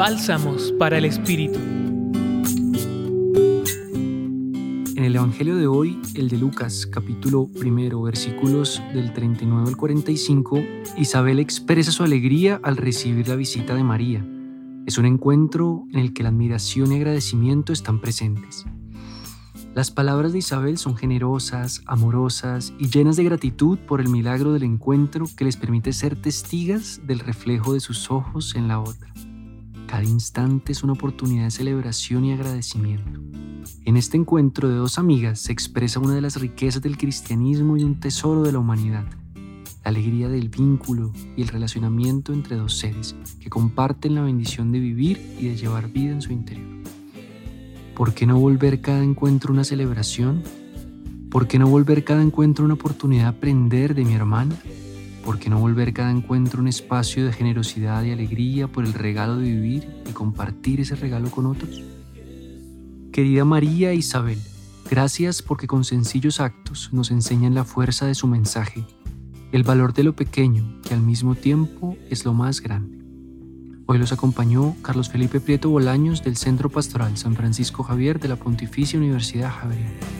Bálsamos para el Espíritu. En el Evangelio de hoy, el de Lucas, capítulo primero, versículos del 39 al 45, Isabel expresa su alegría al recibir la visita de María. Es un encuentro en el que la admiración y agradecimiento están presentes. Las palabras de Isabel son generosas, amorosas y llenas de gratitud por el milagro del encuentro que les permite ser testigas del reflejo de sus ojos en la otra. Cada instante es una oportunidad de celebración y agradecimiento. En este encuentro de dos amigas se expresa una de las riquezas del cristianismo y un tesoro de la humanidad, la alegría del vínculo y el relacionamiento entre dos seres que comparten la bendición de vivir y de llevar vida en su interior. ¿Por qué no volver cada encuentro una celebración? ¿Por qué no volver cada encuentro una oportunidad de aprender de mi hermana? ¿Por qué no volver cada encuentro un espacio de generosidad y alegría por el regalo de vivir y compartir ese regalo con otros? Querida María e Isabel, gracias porque con sencillos actos nos enseñan la fuerza de su mensaje, el valor de lo pequeño que al mismo tiempo es lo más grande. Hoy los acompañó Carlos Felipe Prieto Bolaños del Centro Pastoral San Francisco Javier de la Pontificia Universidad Javeriana.